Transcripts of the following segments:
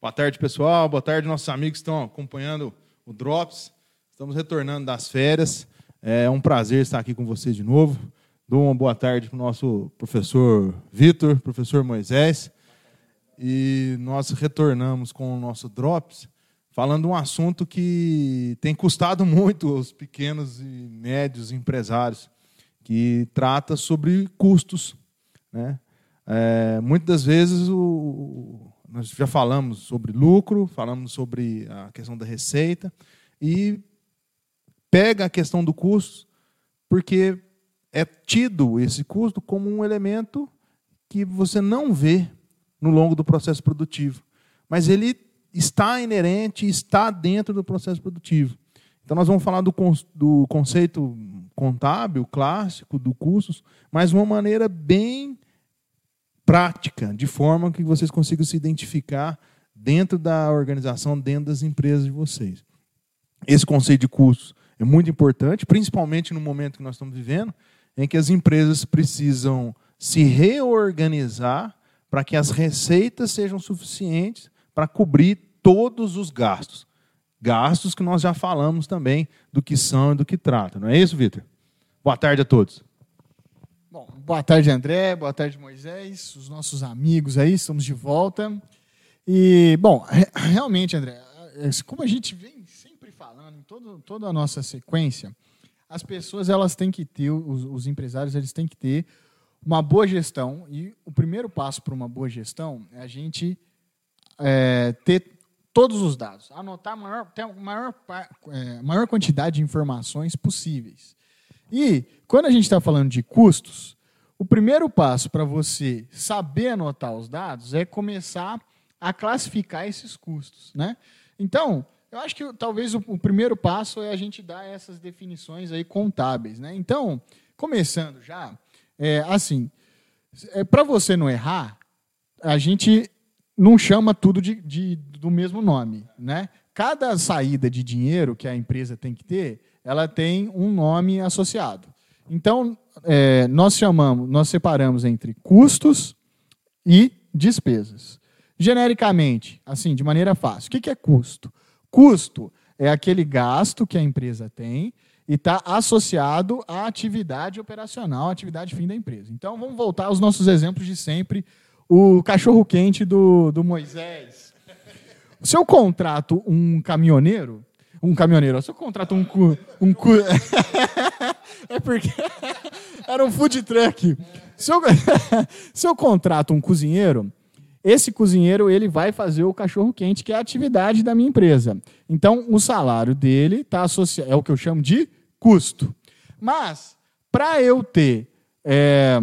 Boa tarde, pessoal. Boa tarde, nossos amigos que estão acompanhando o Drops. Estamos retornando das férias. É um prazer estar aqui com vocês de novo. Dou uma boa tarde para o nosso professor Vitor, professor Moisés. E nós retornamos com o nosso Drops, falando um assunto que tem custado muito aos pequenos e médios empresários, que trata sobre custos. Né? É, muitas das vezes o, nós já falamos sobre lucro, falamos sobre a questão da receita e pega a questão do custo, porque é tido esse custo como um elemento que você não vê no longo do processo produtivo, mas ele está inerente, está dentro do processo produtivo. Então nós vamos falar do, do conceito contábil clássico do custos, mas uma maneira bem prática, de forma que vocês consigam se identificar dentro da organização, dentro das empresas de vocês. Esse conceito de custos é muito importante, principalmente no momento que nós estamos vivendo, em que as empresas precisam se reorganizar para que as receitas sejam suficientes para cobrir todos os gastos. Gastos que nós já falamos também do que são e do que tratam. Não é isso, Vitor? Boa tarde a todos. Bom, boa tarde, André, boa tarde, Moisés, os nossos amigos aí, estamos de volta. E, bom, realmente, André, como a gente vem sempre falando em todo, toda a nossa sequência, as pessoas elas têm que ter, os, os empresários eles têm que ter uma boa gestão. E o primeiro passo para uma boa gestão é a gente é, ter todos os dados, anotar a maior, ter a maior, é, maior quantidade de informações possíveis. E quando a gente está falando de custos, o primeiro passo para você saber anotar os dados é começar a classificar esses custos, né? Então, eu acho que talvez o, o primeiro passo é a gente dar essas definições aí contábeis, né? Então, começando já, é, assim, é, para você não errar, a gente não chama tudo de, de, do mesmo nome, né? Cada saída de dinheiro que a empresa tem que ter, ela tem um nome associado. Então, é, nós chamamos, nós separamos entre custos e despesas. Genericamente, assim, de maneira fácil, o que é custo? Custo é aquele gasto que a empresa tem e está associado à atividade operacional, à atividade fim da empresa. Então, vamos voltar aos nossos exemplos de sempre. O cachorro-quente do, do Moisés. Se eu contrato um caminhoneiro, um caminhoneiro. Se eu contrato um cu, um cu... é porque era um food truck. Se eu, se eu contrato um cozinheiro, esse cozinheiro ele vai fazer o cachorro quente, que é a atividade da minha empresa. Então, o salário dele está associado, é o que eu chamo de custo. Mas, para eu ter é,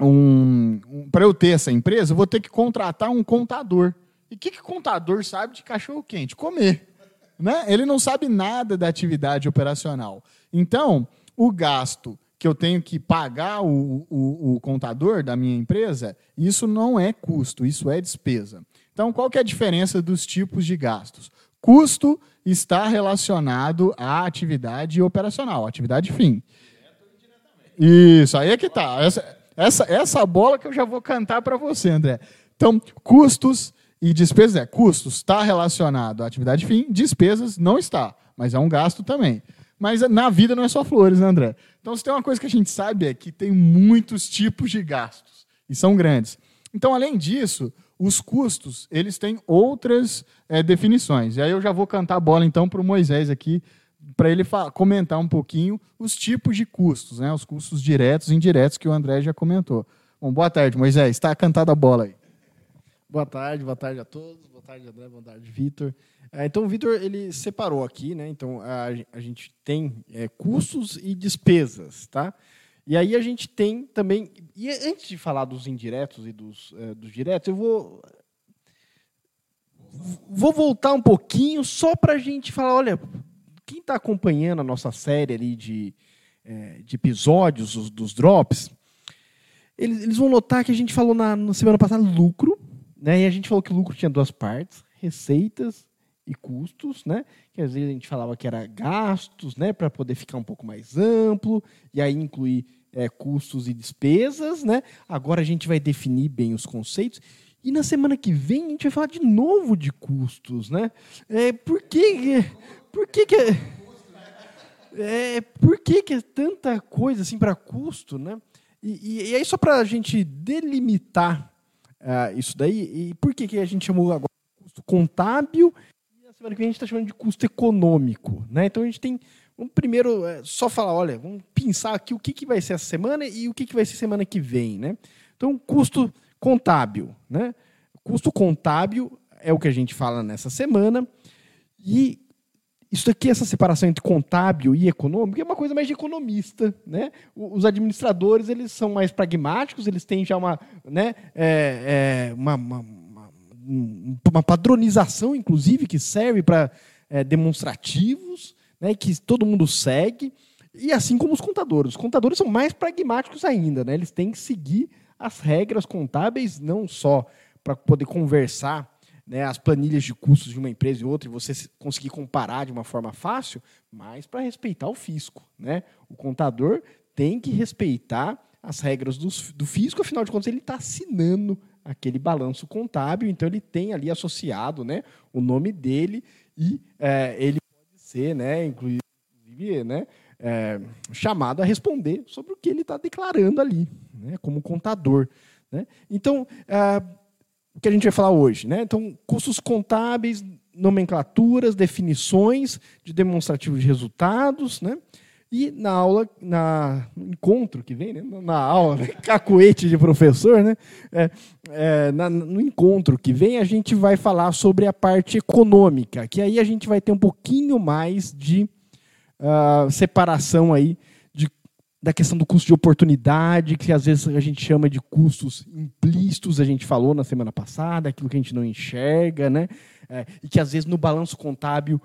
um, um para eu ter essa empresa, eu vou ter que contratar um contador. E o que, que contador sabe de cachorro quente? Comer né? ele não sabe nada da atividade operacional. Então, o gasto que eu tenho que pagar o, o, o, contador da minha empresa, isso não é custo, isso é despesa. Então, qual que é a diferença dos tipos de gastos? Custo está relacionado à atividade operacional, atividade fim. Isso, aí é que está. Essa, essa, essa bola que eu já vou cantar para você, André. Então, custos e despesas é custos, está relacionado à atividade fim, despesas não está, mas é um gasto também. Mas na vida não é só flores, né, André? Então, se tem uma coisa que a gente sabe é que tem muitos tipos de gastos, e são grandes. Então, além disso, os custos, eles têm outras é, definições. E aí eu já vou cantar a bola, então, para o Moisés aqui, para ele comentar um pouquinho os tipos de custos, né? os custos diretos e indiretos que o André já comentou. Bom, boa tarde, Moisés. Está cantada a bola aí. Boa tarde, boa tarde a todos. Boa tarde, André. Boa tarde, Vitor. É, então, o Vitor ele separou aqui, né? Então, a, a gente tem é, custos e despesas, tá? E aí a gente tem também. E antes de falar dos indiretos e dos, é, dos diretos, eu vou. Vou voltar um pouquinho só para a gente falar: olha, quem está acompanhando a nossa série ali de, é, de episódios dos, dos drops, eles, eles, vão notar que a gente falou na, na semana passada lucro, né? E a gente falou que o lucro tinha duas partes, receitas e custos, né? Que às vezes a gente falava que era gastos, né? Para poder ficar um pouco mais amplo, e aí incluir é, custos e despesas, né? Agora a gente vai definir bem os conceitos. E na semana que vem a gente vai falar de novo de custos, né? É, por que, por que, que é, por que, que é tanta coisa assim para custo, né? E, e, aí só para a gente delimitar uh, isso daí, e por que, que a gente chamou agora de custo contábil e na semana que vem a gente está chamando de custo econômico, né? Então a gente tem Vamos primeiro é, só falar, olha, vamos pensar aqui o que, que vai ser essa semana e o que, que vai ser semana que vem, né? Então, custo contábil. Né? Custo contábil é o que a gente fala nessa semana. E isso aqui, essa separação entre contábil e econômico, é uma coisa mais de economista. Né? Os administradores eles são mais pragmáticos, eles têm já uma, né, é, é, uma, uma, uma, padronização, inclusive, que serve para é, demonstrativos, né, que todo mundo segue. E assim como os contadores. Os contadores são mais pragmáticos ainda. Né? Eles têm que seguir as regras contábeis, não só para poder conversar né, as planilhas de custos de uma empresa e outra e você conseguir comparar de uma forma fácil, mas para respeitar o fisco. Né? O contador tem que respeitar as regras do, do fisco, afinal de contas, ele está assinando aquele balanço contábil, então ele tem ali associado né, o nome dele e é, ele pode ser, né, inclusive, né, é, chamado a responder sobre o que ele está declarando ali, né, como contador. Né? Então, é, que a gente vai falar hoje? Né? Então, custos contábeis, nomenclaturas, definições de demonstrativo de resultados, né? E na aula, na, no encontro que vem, né? na aula, né? cacuete de professor, né? É, é, na, no encontro que vem, a gente vai falar sobre a parte econômica, que aí a gente vai ter um pouquinho mais de uh, separação aí da questão do custo de oportunidade, que às vezes a gente chama de custos implícitos, a gente falou na semana passada, aquilo que a gente não enxerga, né? É, e que às vezes no balanço contábil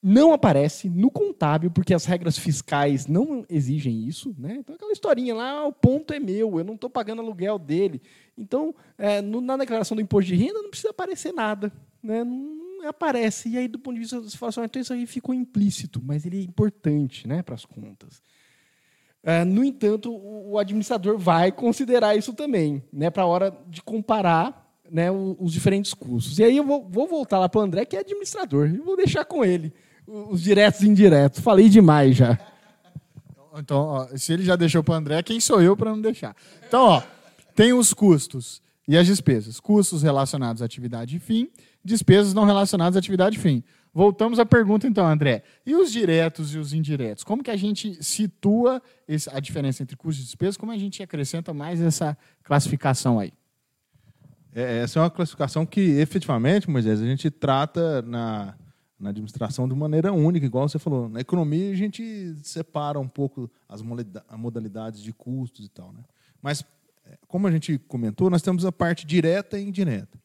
não aparece no contábil, porque as regras fiscais não exigem isso. Né? Então, aquela historinha lá, ah, o ponto é meu, eu não estou pagando aluguel dele. Então, é, no, na declaração do imposto de renda não precisa aparecer nada. Né? Não, aparece. E aí, do ponto de vista situação, assim, então isso aí ficou implícito, mas ele é importante né, para as contas. Uh, no entanto, o, o, administrador vai considerar isso também, né, para a hora de comparar né, os, os, diferentes custos. E aí eu vou, vou voltar lá para o André, que é administrador, e vou deixar com ele os diretos e indiretos. Falei demais já. Então, ó, se ele já deixou para o André, quem sou eu para não deixar? Então, ó, tem os custos e as despesas. Custos relacionados à atividade de fim despesas não relacionadas à atividade fim. Voltamos à pergunta, então, André. E os diretos e os indiretos? Como que a gente situa a diferença entre custos e despesas? Como a gente acrescenta mais essa classificação aí? É, essa é uma classificação que, efetivamente, Moisés, a gente trata na, na administração de maneira única, igual você falou. Na economia, a gente separa um pouco as modalidades de custos e tal. Né? Mas, é, como a gente comentou, nós temos a parte direta e indireta.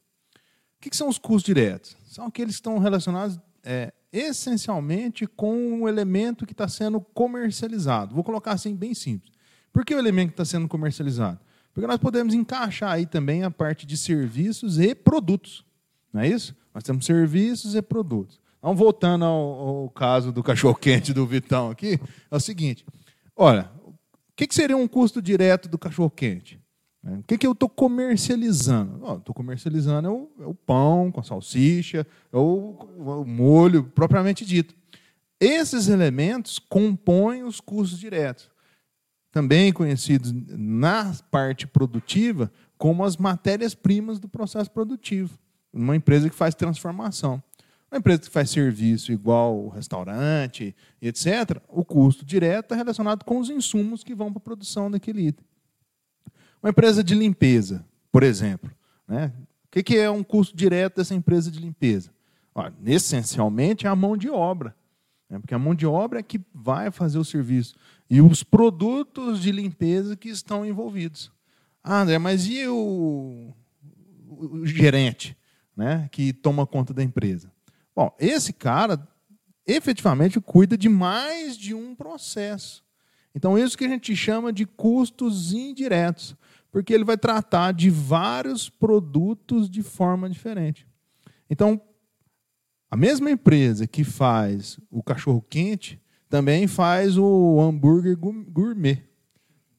O que, são os custos diretos? São aqueles que estão relacionados é, essencialmente com o elemento que está sendo comercializado. Vou colocar assim bem simples. Por que o elemento que está sendo comercializado? Porque nós podemos encaixar aí também a parte de serviços e produtos. Não é isso? Nós temos serviços e produtos. Então, voltando ao, ao caso do cachorro-quente do Vitão aqui, é o seguinte: olha, o que, que seria um custo direto do cachorro-quente? Né? O que, que eu estou comercializando? Estou comercializando é o, é o, pão com a salsicha, é o, o molho propriamente dito. Esses elementos compõem os custos diretos, também conhecidos na parte produtiva como as matérias-primas do processo produtivo. Uma empresa que faz transformação. Uma empresa que faz serviço igual restaurante, etc., o custo direto é relacionado com os insumos que vão para a produção daquele item. Uma empresa de limpeza, por exemplo. Né? O que é um custo direto dessa empresa de limpeza? Olha, essencialmente é a mão de obra. Né? Porque a mão de obra é que vai fazer o serviço. E os produtos de limpeza que estão envolvidos. Ah, André, mas e o, o gerente né, que toma conta da empresa? Bom, esse cara efetivamente cuida de mais de um processo. Então, isso que a gente chama de custos indiretos porque ele vai tratar de vários produtos de forma diferente. Então, a mesma empresa que faz o cachorro quente também faz o hambúrguer gourmet.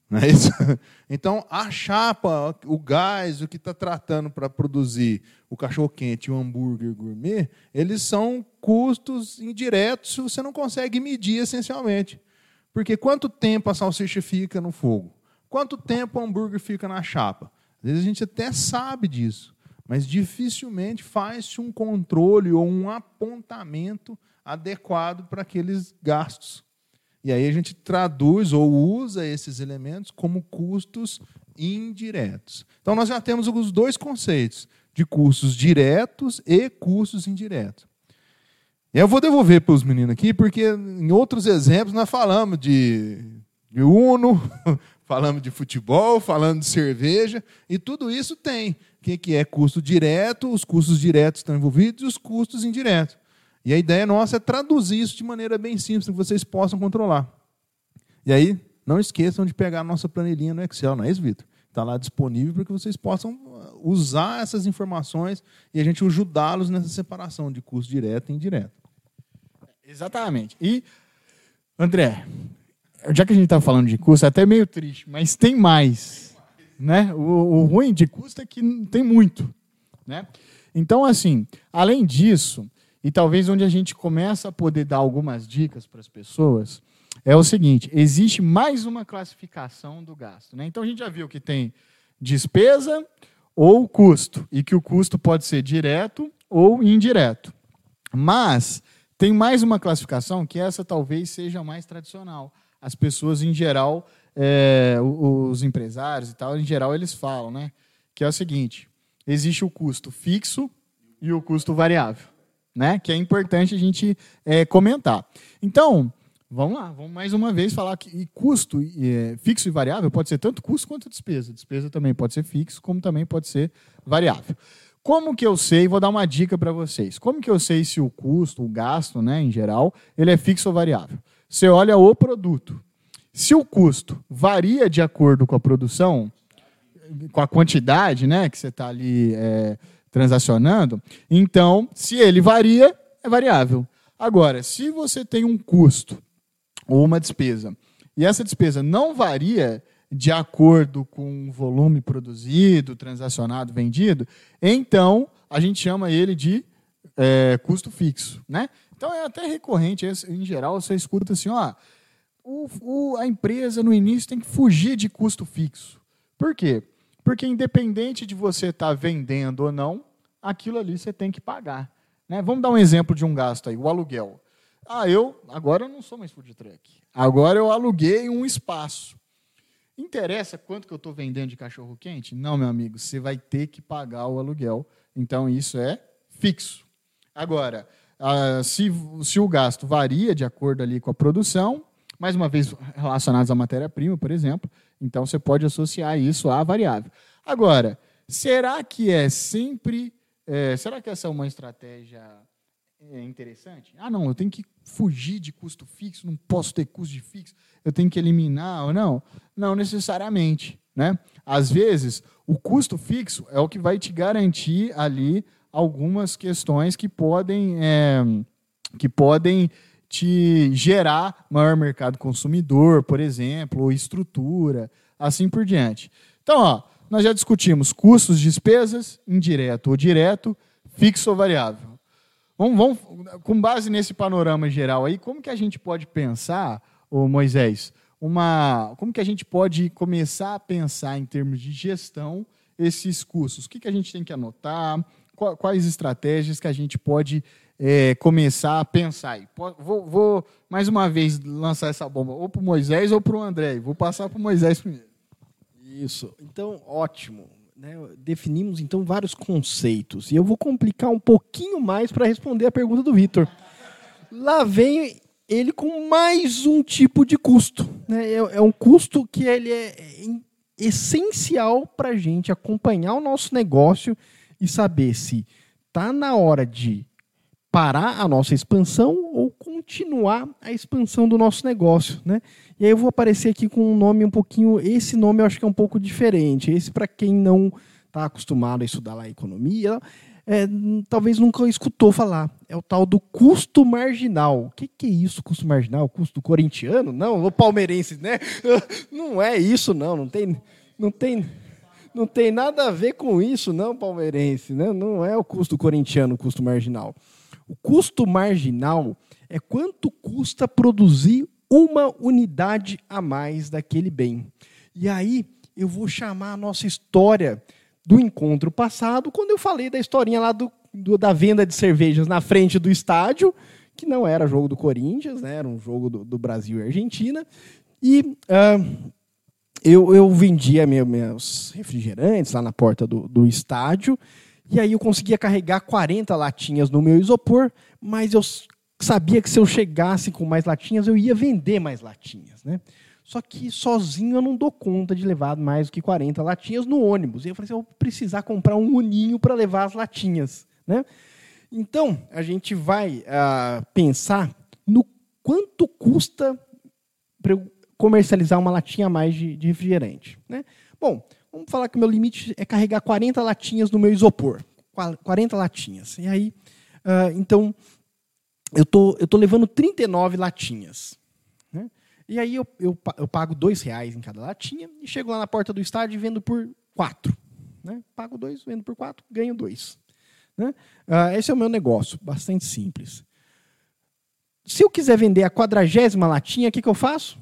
Não é isso? Então, a chapa, o gás, o que está tratando para produzir o cachorro-quente e o hambúrguer gourmet, eles são custos indiretos, você não consegue medir essencialmente. Porque quanto tempo a salsicha fica no fogo? Quanto tempo o hambúrguer fica na chapa? Às vezes a gente até sabe disso, mas dificilmente faz-se um controle ou um apontamento adequado para aqueles gastos. E aí a gente traduz ou usa esses elementos como custos indiretos. Então nós já temos os dois conceitos de custos diretos e custos indiretos. Eu vou devolver para os meninos aqui, porque em outros exemplos nós falamos de, de Uno, falamos de futebol, falamos de cerveja, e tudo isso tem. O que é custo direto, os custos diretos estão envolvidos e os custos indiretos. E a ideia nossa é traduzir isso de maneira bem simples, que vocês possam controlar. E aí, não esqueçam de pegar a nossa planilhinha no Excel, não é isso, Vitor? Está lá disponível para que vocês possam uh, usar essas informações e a gente ajudá-los nessa separação de custo direto e indireto. Exatamente. E, André, já que a gente está falando de custo, é até meio triste, mas tem mais. Né? O, o ruim de custo é que tem muito. Né? Então, assim, além disso, e talvez onde a gente começa a poder dar algumas dicas para as pessoas é o seguinte: existe mais uma classificação do gasto. Né? Então a gente já viu que tem despesa ou custo, e que o custo pode ser direto ou indireto. Mas tem mais uma classificação que essa talvez seja mais tradicional. As pessoas, em geral, é, os empresários e tal, em geral, eles falam, né? Que é o seguinte: existe o custo fixo e o custo variável né? Que é importante a gente é, comentar. Então, vamos lá, vamos mais uma vez falar que custo é, fixo e variável pode ser tanto custo quanto despesa. Despesa também pode ser fixo, como também pode ser variável. Como que eu sei? Vou dar uma dica para vocês. Como que eu sei se o custo, o gasto, né, em geral, ele é fixo ou variável? Você olha o produto. Se o custo varia de acordo com a produção, com a quantidade, né, que você está ali é, transacionando. Então, se ele varia, é variável. Agora, se você tem um custo ou uma despesa e essa despesa não varia de acordo com o volume produzido, transacionado, vendido, então a gente chama ele de é, custo fixo. Né? Então é até recorrente, em geral, você escuta assim, ó, o, o, a empresa no início tem que fugir de custo fixo. Por quê? Porque independente de você estar tá vendendo ou não, aquilo ali você tem que pagar. Né? Vamos dar um exemplo de um gasto aí, o aluguel. Ah, eu agora eu não sou mais food truck. Agora eu aluguei um espaço. Interessa quanto que eu estou vendendo de cachorro quente? Não, meu amigo, você vai ter que pagar o aluguel. Então isso é fixo. Agora, ah, se, se o gasto varia de acordo ali com a produção, mais uma vez relacionados à matéria-prima, por exemplo, então você pode associar isso à variável. Agora, será que é sempre. É, será que essa é uma estratégia é, interessante? Ah, não, eu tenho que fugir de custo fixo, não posso ter custo fixo, eu tenho que eliminar ou não? Não necessariamente. Né? Às vezes, o custo fixo é o que vai te garantir ali algumas questões que podem, é, que podem te gerar maior mercado consumidor, por exemplo, ou estrutura, assim por diante. Então, ó, nós já discutimos custos, despesas, indireto ou direto, fixo ou variável. Vamos, vamos, com base nesse panorama geral aí, como que a gente pode pensar, ô Moisés, uma, como que a gente pode começar a pensar em termos de gestão esses custos? O que, que a gente tem que anotar? Quais estratégias que a gente pode é, começar a pensar. Vou, vou, mais uma vez lançar essa bomba, ou para o Moisés ou para o André. Vou passar para o Moisés primeiro. Isso. Então, ótimo. Né? Definimos então vários conceitos. E eu vou complicar um pouquinho mais para responder a pergunta do Vitor. Lá vem ele com mais um tipo de custo. Né? É, é um custo que ele é essencial para a gente acompanhar o nosso negócio e saber se está na hora de parar a nossa expansão ou continuar a expansão do nosso negócio, né? E aí eu vou aparecer aqui com um nome um pouquinho, esse nome eu acho que é um pouco diferente. Esse para quem não está acostumado a estudar lá a economia, é, talvez nunca escutou falar. É o tal do custo marginal. O que, que é isso, custo marginal? Custo corintiano? Não, o palmeirense, né? Não é isso, não. Não tem, não tem, não tem nada a ver com isso, não, palmeirense. Né? Não é o custo corintiano, o custo marginal. O custo marginal é quanto custa produzir uma unidade a mais daquele bem. E aí eu vou chamar a nossa história do encontro passado, quando eu falei da historinha lá do, do, da venda de cervejas na frente do estádio, que não era jogo do Corinthians, né, era um jogo do, do Brasil e Argentina. E uh, eu, eu vendia meus refrigerantes lá na porta do, do estádio, e aí eu conseguia carregar 40 latinhas no meu isopor, mas eu sabia que se eu chegasse com mais latinhas, eu ia vender mais latinhas. Né? Só que sozinho eu não dou conta de levar mais do que 40 latinhas no ônibus. E eu falei assim, eu vou precisar comprar um uninho para levar as latinhas. Né? Então, a gente vai uh, pensar no quanto custa para eu comercializar uma latinha a mais de, de refrigerante. Né? Bom, vamos falar que o meu limite é carregar 40 latinhas no meu isopor. 40 latinhas. E aí, uh, então, eu tô, eu tô levando 39 latinhas. E aí eu, eu, eu pago dois reais em cada latinha e chego lá na porta do estádio e vendo por quatro. Né? Pago dois, vendo por quatro, ganho dois. Né? Uh, esse é o meu negócio, bastante simples. Se eu quiser vender a quadragésima latinha, o que, que eu faço?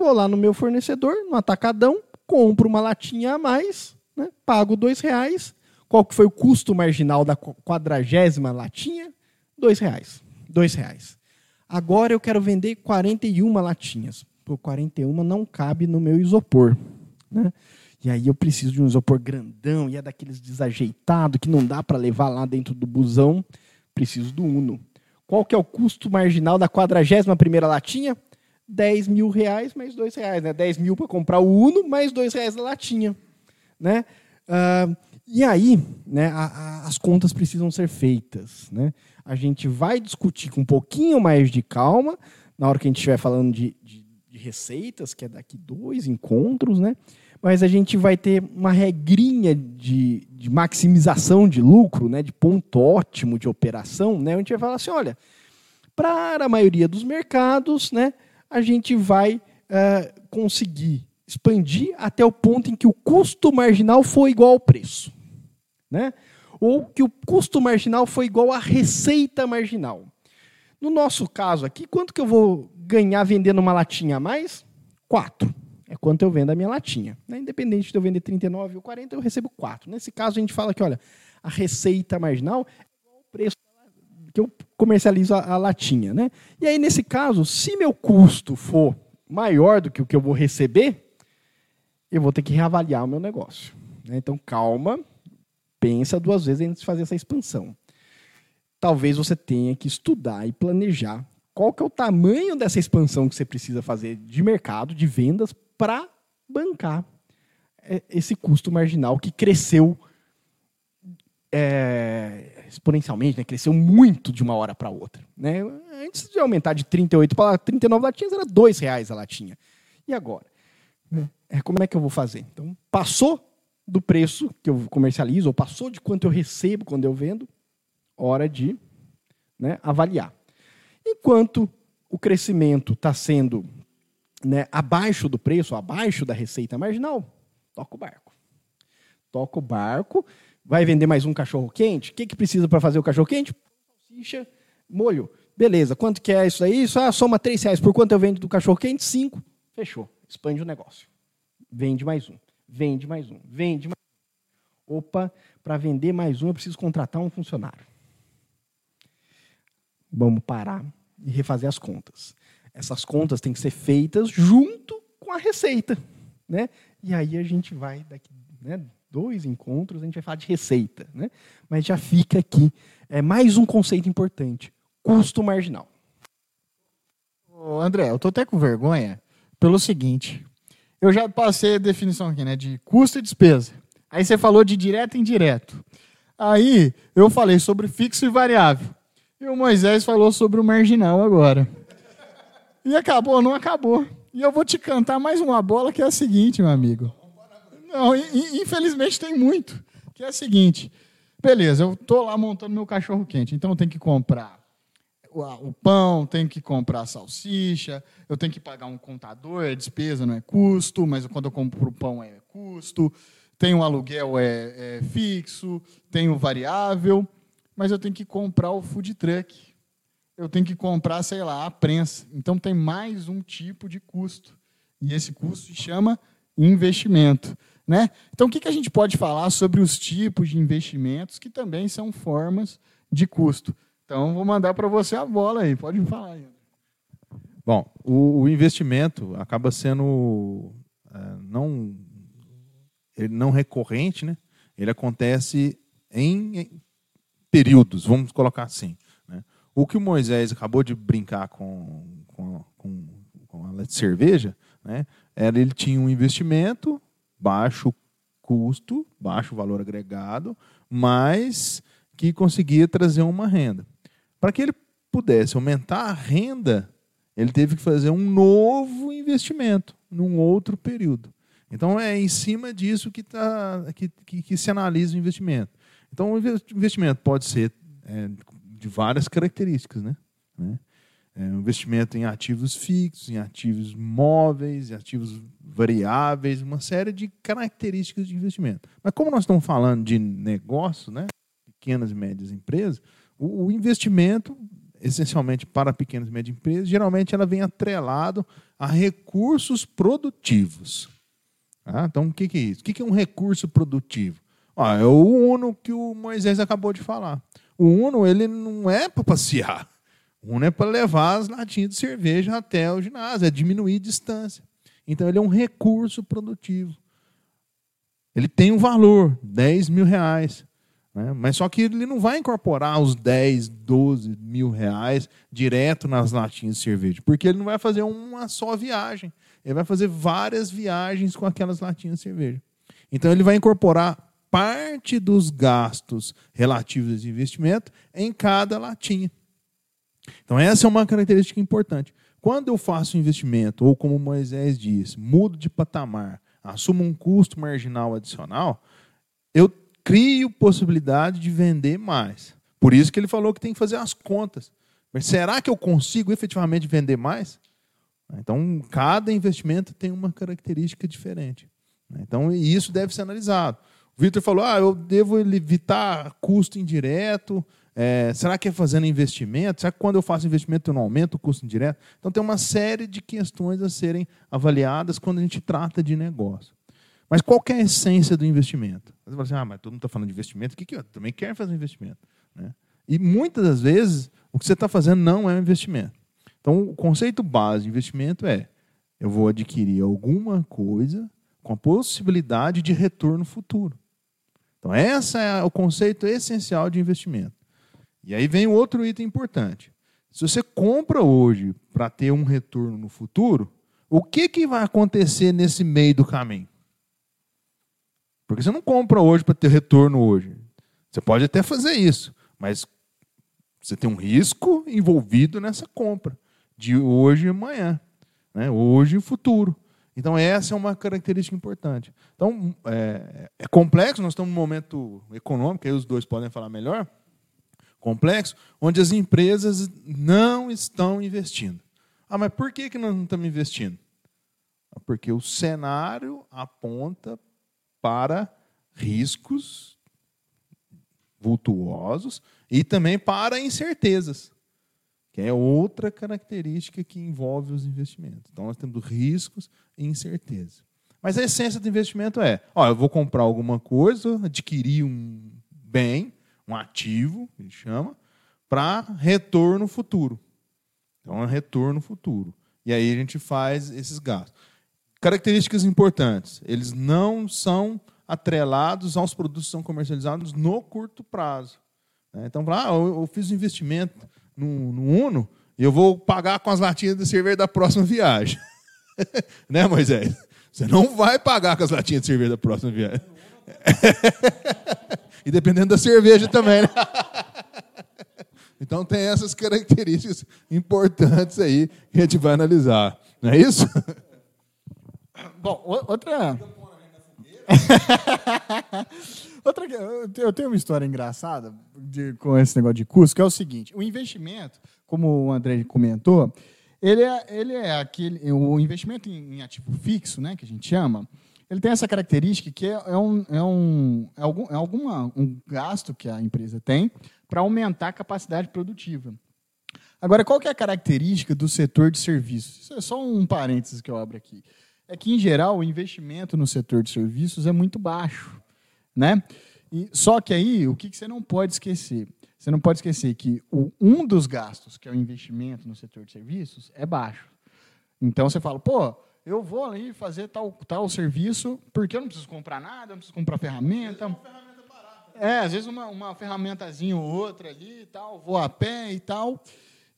Vou lá no meu fornecedor, no atacadão, compro uma latinha a mais, né? pago dois reais. Qual que foi o custo marginal da quadragésima latinha? Dois reais. Dois reais. Agora eu quero vender 41 latinhas. Por 41 não cabe no meu isopor. Né? E aí eu preciso de um isopor grandão, e é daqueles desajeitado que não dá para levar lá dentro do busão. Preciso do Uno. Qual que é o custo marginal da 41 primeira latinha? 10 mil reais mais 2 reais. Né? 10 mil para comprar o Uno, mais 2 reais da latinha. Né? Uh, e aí, né, a, a, as contas precisam ser feitas. Né? A gente vai discutir com um pouquinho mais de calma, na hora que a gente estiver falando de, de, de receitas, que é daqui dois encontros, né? mas a gente vai ter uma regrinha de, de, maximização de lucro, né, de ponto ótimo de operação, né, a gente vai falar assim, olha, para a maioria dos mercados, né, a gente vai uh, conseguir expandir até o ponto em que o custo marginal for igual ao preço né? ou que o custo marginal foi igual à receita marginal. No nosso caso aqui, quanto que eu vou ganhar vendendo uma latinha a mais? 4. É quanto eu vendo a minha latinha. Né? Independente de eu vender 39 ou 40, eu recebo 4. Nesse caso, a gente fala que olha, a receita marginal que eu comercializo a, a latinha. Né? E aí, nesse caso, se meu custo for maior do que o que eu vou receber, eu vou ter que reavaliar o meu negócio. Né? Então, calma, pensa duas vezes antes de fazer essa expansão. Talvez você tenha que estudar e planejar qual que é o tamanho dessa expansão que você precisa fazer de mercado, de vendas, para bancar é, esse custo marginal que cresceu é, exponencialmente, né? cresceu muito de uma hora para outra. Né? Antes de aumentar de 38 para 39 latinhas, era R$ reais a latinha. E agora? É, como é que eu vou fazer? Então, passou do preço que eu comercializo, ou passou de quanto eu recebo quando eu vendo, hora de né, avaliar. Enquanto o crescimento está sendo né, abaixo do preço, abaixo da receita marginal, toca o barco. Toca o barco, vai vender mais um cachorro quente. O que, que precisa para fazer o cachorro quente? Salsicha, molho. Beleza, quanto que é isso aí? Isso, ah, soma três reais. Por quanto eu vendo do cachorro quente? Cinco. Fechou. Expande o negócio. Vende mais um. Vende mais um, vende mais um. Opa, para vender mais um eu preciso contratar um funcionário. Vamos parar e refazer as contas. Essas contas têm que ser feitas junto com a receita. Né? E aí a gente vai, daqui né, dois encontros, a gente vai falar de receita. Né? Mas já fica aqui é mais um conceito importante: custo marginal. Ô, André, eu estou até com vergonha pelo seguinte: eu já passei a definição aqui, né? De custo e despesa. Aí você falou de direto e indireto. Aí eu falei sobre fixo e variável. E o Moisés falou sobre o marginal agora. E acabou, não acabou. E eu vou te cantar mais uma bola que é a seguinte, meu amigo. Não, infelizmente tem muito. Que é a seguinte: Beleza, eu tô lá montando meu cachorro quente, então eu tenho que comprar o, o pão, tenho que comprar a salsicha, eu tenho que pagar um contador, é despesa, não é custo, mas quando eu compro o pão é custo, tem o aluguel é, é fixo, tem o variável, mas eu tenho que comprar o food truck, eu tenho que comprar, sei lá, a prensa. Então tem mais um tipo de custo. E esse custo se chama investimento. Né? Então, o que, que a gente pode falar sobre os tipos de investimentos que também são formas de custo? Então, vou mandar para você a bola aí. Pode falar aí. Bom, o, o investimento acaba sendo é, não, não recorrente, né? ele acontece em, em períodos, vamos colocar assim. Né? O que o Moisés acabou de brincar com, com, com, com a cerveja, né? era ele tinha um investimento, baixo custo, baixo valor agregado, mas que conseguia trazer uma renda. Para que ele pudesse aumentar a renda, ele teve que fazer um novo investimento num outro período. Então é em cima disso que, tá, que, que, que se analisa o investimento. Então o investimento pode ser é, de várias características, né? né? É, investimento em ativos fixos, em ativos móveis, em ativos variáveis, uma série de características de investimento. Mas como nós estamos falando de negócio, né? pequenas e médias empresas, o, o investimento, essencialmente para pequenas e médias empresas, geralmente ela vem atrelado a recursos produtivos. Ah, então, o que, que é isso? O que, que é um recurso produtivo? Ah, é o Uno que o Moisés acabou de falar. O Uno ele não é para passear. Uno é para levar as latinhas de cerveja até o ginásio, é diminuir distância. Então, ele é um recurso produtivo. Ele tem um valor, 10 mil reais. Né? Mas só que ele não vai incorporar os 10, 12 mil reais direto nas latinhas de cerveja, porque ele não vai fazer uma só viagem. Ele vai fazer várias viagens com aquelas latinhas de cerveja. Então ele vai incorporar parte dos gastos relativos ao investimento em cada latinha. Então essa é uma característica importante. Quando eu faço investimento, ou como Moisés diz, mudo de patamar, assumo um custo marginal adicional, eu crio possibilidade de vender mais. Por isso que ele falou que tem que fazer as contas. Mas será que eu consigo efetivamente vender mais? Então, cada investimento tem uma característica diferente. Então, isso deve ser analisado. O Vitor falou: ah, eu devo evitar custo indireto. É, será que é fazendo investimento? Será que quando eu faço investimento eu não aumento o custo indireto? Então, tem uma série de questões a serem avaliadas quando a gente trata de negócio. Mas qual é a essência do investimento? Você fala assim, ah, mas todo mundo está falando de investimento, o que, que eu também quero fazer investimento? Né? E muitas das vezes, o que você está fazendo não é um investimento. Então, o conceito base de investimento é: eu vou adquirir alguma coisa com a possibilidade de retorno futuro. Então, esse é o conceito essencial de investimento. E aí vem outro item importante. Se você compra hoje para ter um retorno no futuro, o que, que vai acontecer nesse meio do caminho? Porque você não compra hoje para ter retorno hoje. Você pode até fazer isso, mas você tem um risco envolvido nessa compra de hoje e amanhã, né? hoje e futuro. Então, essa é uma característica importante. Então, é, é, complexo, nós estamos num momento econômico, aí os dois podem falar melhor, complexo, onde as empresas não estão investindo. Ah, mas por que, que nós não estamos investindo? Porque o cenário aponta para riscos vultuosos e também para incertezas, que é outra característica que envolve os investimentos. Então, nós temos riscos e incerteza. Mas a essência do investimento é: ó, eu vou comprar alguma coisa, adquirir um bem, um ativo, que ele chama, para retorno futuro. Então, é retorno futuro. E aí a gente faz esses gastos. Características importantes: eles não são atrelados aos produtos que são comercializados no curto prazo. Né? Então, ah, eu fiz um investimento no, no Uno e eu vou pagar com as latinhas de cerveja da próxima viagem. né, Moisés? Você não vai pagar com as latinhas de cerveja da próxima viagem. e dependendo da cerveja também, né? Então tem essas características importantes aí que a gente vai analisar. Não é isso? Bom, outra. Outra, eu tenho uma história engraçada de, com esse negócio de custo, que é o seguinte: o investimento, como o André comentou, ele é, ele é aquele. O investimento em, em ativo fixo, né, que a gente chama, ele tem essa característica que é, é um, é, um, é, algum, é alguma, um gasto que a empresa tem para aumentar a capacidade produtiva. Agora, qual que é a característica do setor de serviços? Isso é só um parênteses que eu abro aqui. É que, em geral, o investimento no setor de serviços é muito baixo. Né? E, só que aí, o que, que você não pode esquecer? Você não pode esquecer que o, um dos gastos, que é o investimento no setor de serviços, é baixo. Então, você fala, pô, eu vou ali fazer tal, tal serviço, porque eu não preciso comprar nada, eu não preciso comprar ferramenta. Uma ferramenta barata. É, às vezes uma, uma ferramentazinha ou outra ali e tal, vou a pé e tal.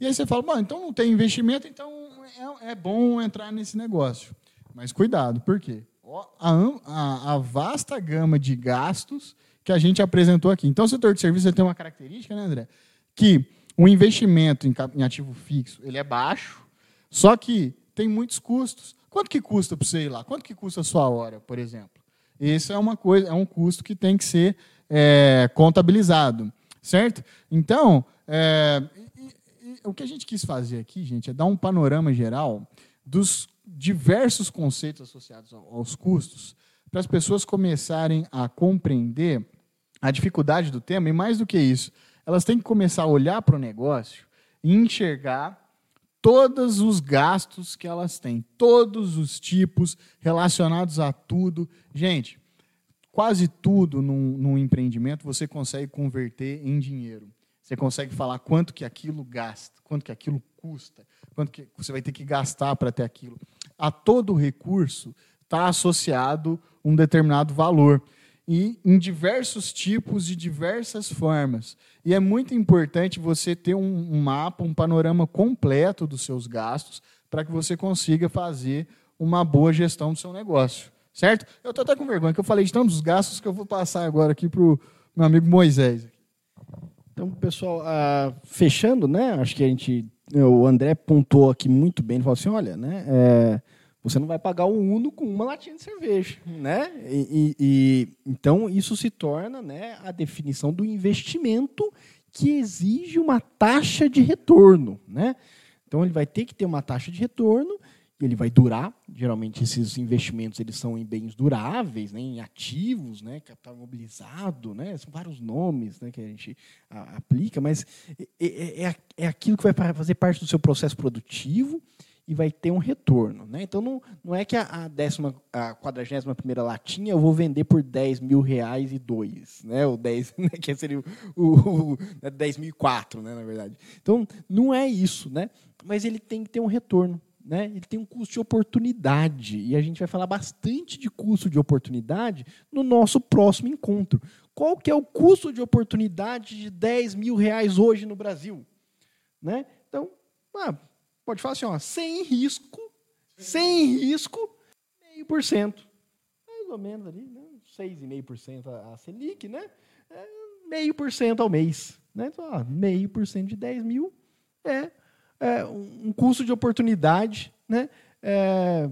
E aí você fala, bom, então não tem investimento, então é, é bom entrar nesse negócio. Mas cuidado, por quê? A, a, a, vasta gama de gastos que a gente apresentou aqui. Então, o setor de serviços tem uma característica, né, André? Que o investimento em, em ativo fixo ele é baixo, só que tem muitos custos. Quanto que custa para você ir lá? Quanto que custa a sua hora, por exemplo? Esse é uma coisa, é um custo que tem que ser é, contabilizado, certo? Então, é, e, e, o que a gente quis fazer aqui, gente, é dar um panorama geral dos diversos conceitos associados aos custos para as pessoas começarem a compreender a dificuldade do tema e mais do que isso, elas têm que começar a olhar para o negócio e enxergar todos os gastos que elas têm, todos os tipos relacionados a tudo. Gente, quase tudo num, num, empreendimento você consegue converter em dinheiro. Você consegue falar quanto que aquilo gasta, quanto que aquilo custa, quanto que você vai ter que gastar para ter aquilo. A todo recurso está associado um determinado valor e em diversos tipos e diversas formas. E é muito importante você ter um, mapa, um panorama completo dos seus gastos para que você consiga fazer uma boa gestão do seu negócio. Certo? Eu estou até com vergonha, que eu falei de tantos gastos que eu vou passar agora aqui para o meu amigo Moisés. Então, pessoal, uh, fechando, né? Acho que a gente. O André pontuou aqui muito bem, ele falou assim: olha, né? É, você não vai pagar um Uno com uma latinha de cerveja, né? E, e, então isso se torna, né, a definição do investimento que exige uma taxa de retorno, né? Então ele vai ter que ter uma taxa de retorno ele vai durar. Geralmente esses investimentos eles são em bens duráveis, né, em ativos, né, capital mobilizado, né? São vários nomes, né, que a gente a, aplica, mas é, é, é aquilo que vai fazer parte do seu processo produtivo e vai ter um retorno. Né? Então, não, não é que a, décima, a 41 latinha eu vou vender por 10 mil reais e dois, né? ou 10, né? que seria o, o, o 10 né? mil e quatro, né? na verdade. Então, não é isso, né? mas ele tem que ter um retorno. Né? Ele tem um custo de oportunidade. E a gente vai falar bastante de custo de oportunidade no nosso próximo encontro. Qual que é o custo de oportunidade de 10 mil reais hoje no Brasil? Né? Então, ah, pode falar assim, ó, sem risco, sem risco, meio por cento. Mais ou menos ali, né? 6,5% a Selic, né? É meio por cento ao mês. Né? Então, meio por cento de 10 mil é, é um custo de oportunidade né? É,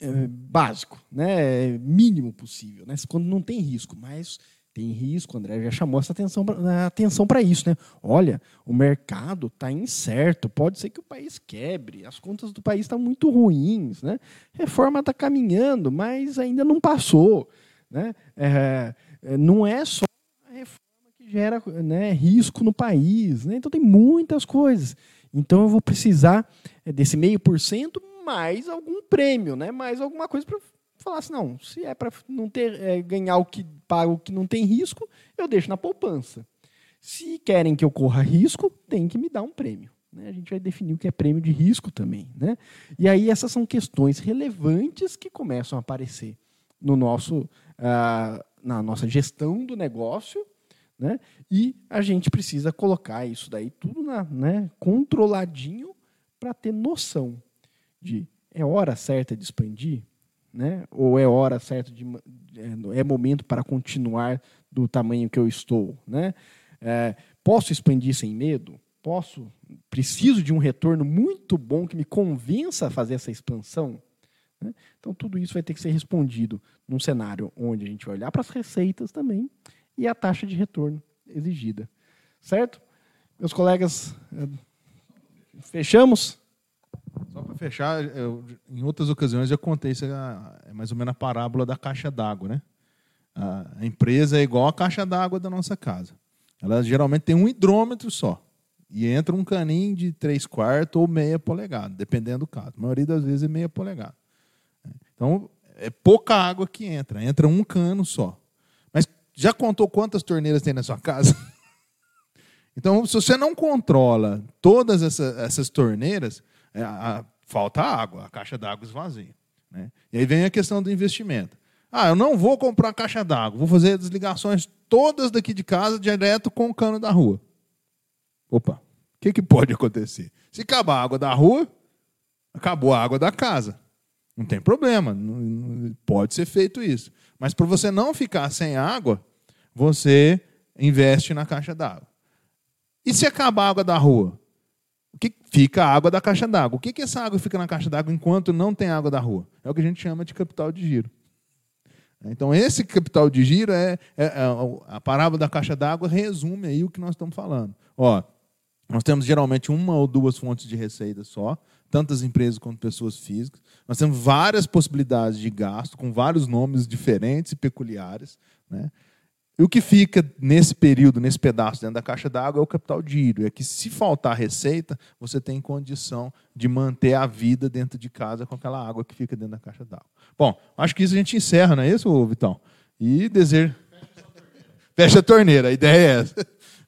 é básico, né? É mínimo possível, né? quando não tem risco, mas tem risco, o André já chamou essa atenção para atenção isso. Né? Olha, o mercado está incerto, pode ser que o país quebre, as contas do país estão muito ruins. Né? Reforma está caminhando, mas ainda não passou. Né? É, não é só a reforma que gera né, risco no país. Né? Então tem muitas coisas. Então eu vou precisar é, desse meio por cento mais algum prêmio, né? mais alguma coisa para falar assim, não, se é para não ter é, ganhar o que pago que não tem risco, eu deixo na poupança. Se querem que eu corra risco, tem que me dar um prêmio. Né? A gente vai definir o que é prêmio de risco também. Né? E aí essas são questões relevantes que começam a aparecer no nosso, ah, na nossa gestão do negócio, né? E a gente precisa colocar isso daí tudo na, né, controladinho para ter noção de é hora certa de expandir, né? Ou é hora certa de é, é momento para continuar do tamanho que eu estou, né? É, posso expandir sem medo? Posso? Preciso de um retorno muito bom que me convença a fazer essa expansão, Né? Então, tudo isso vai ter que ser respondido num cenário onde a gente vai olhar para as receitas também e a taxa de retorno exigida. Certo? Meus colegas, eh, fechamos? Só para fechar, eu, em outras ocasiões eu contei isso, é mais ou menos a parábola da caixa d'água, né? A empresa é igual a caixa d'água da nossa casa. Ela geralmente tem um hidrômetro só. E entra um caninho de 3 quartos ou meia polegada, dependendo do caso. A maioria das vezes é meia polegada. Então, é pouca água que entra. Entra um cano só. Mas já contou quantas torneiras tem na sua casa? então, se você não controla todas essas, essas torneiras, é, a, falta água, a caixa d'água esvazia. Né? E aí vem a questão do investimento. Ah, eu não vou comprar caixa d'água, vou fazer as ligações todas daqui de casa direto com o cano da rua. Opa, o que, que pode acontecer? Se acabar a água da rua, acabou a água da casa. Não tem problema, pode ser feito isso. Mas para você não ficar sem água, você investe na caixa d'água. E se acabar a água da rua? Fica a água da caixa d'água? O que, que essa água fica na caixa d'água enquanto não tem água da rua? É o que a gente chama de capital de giro. Então, esse capital de giro é, é, é a parábola da caixa d'água resume aí o que nós estamos falando. Ó, nós temos geralmente uma ou duas fontes de receita só, tantas empresas quanto pessoas físicas. Nós temos várias possibilidades de gasto, com vários nomes diferentes e peculiares. Né? E o que fica nesse período, nesse pedaço dentro da caixa d'água é o capital de giro. É que se faltar receita, você tem condição de manter a vida dentro de casa com aquela água que fica dentro da caixa d'água. Bom, acho que isso a gente encerra, não é isso, Vitão? E desejo. Fecha a torneira, a ideia é essa.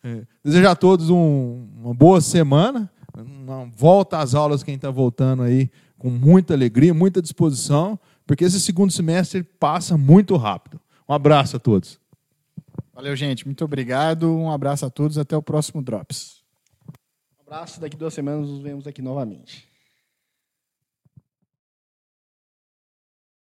É. Desejo a todos um, uma boa semana. Uma volta às aulas, quem está voltando aí, com muita alegria, muita disposição, porque esse segundo semestre passa muito rápido. Um abraço a todos. Valeu, gente. Muito obrigado. Um abraço a todos. Até o próximo Drops. Um abraço. Daqui duas semanas nos vemos aqui novamente.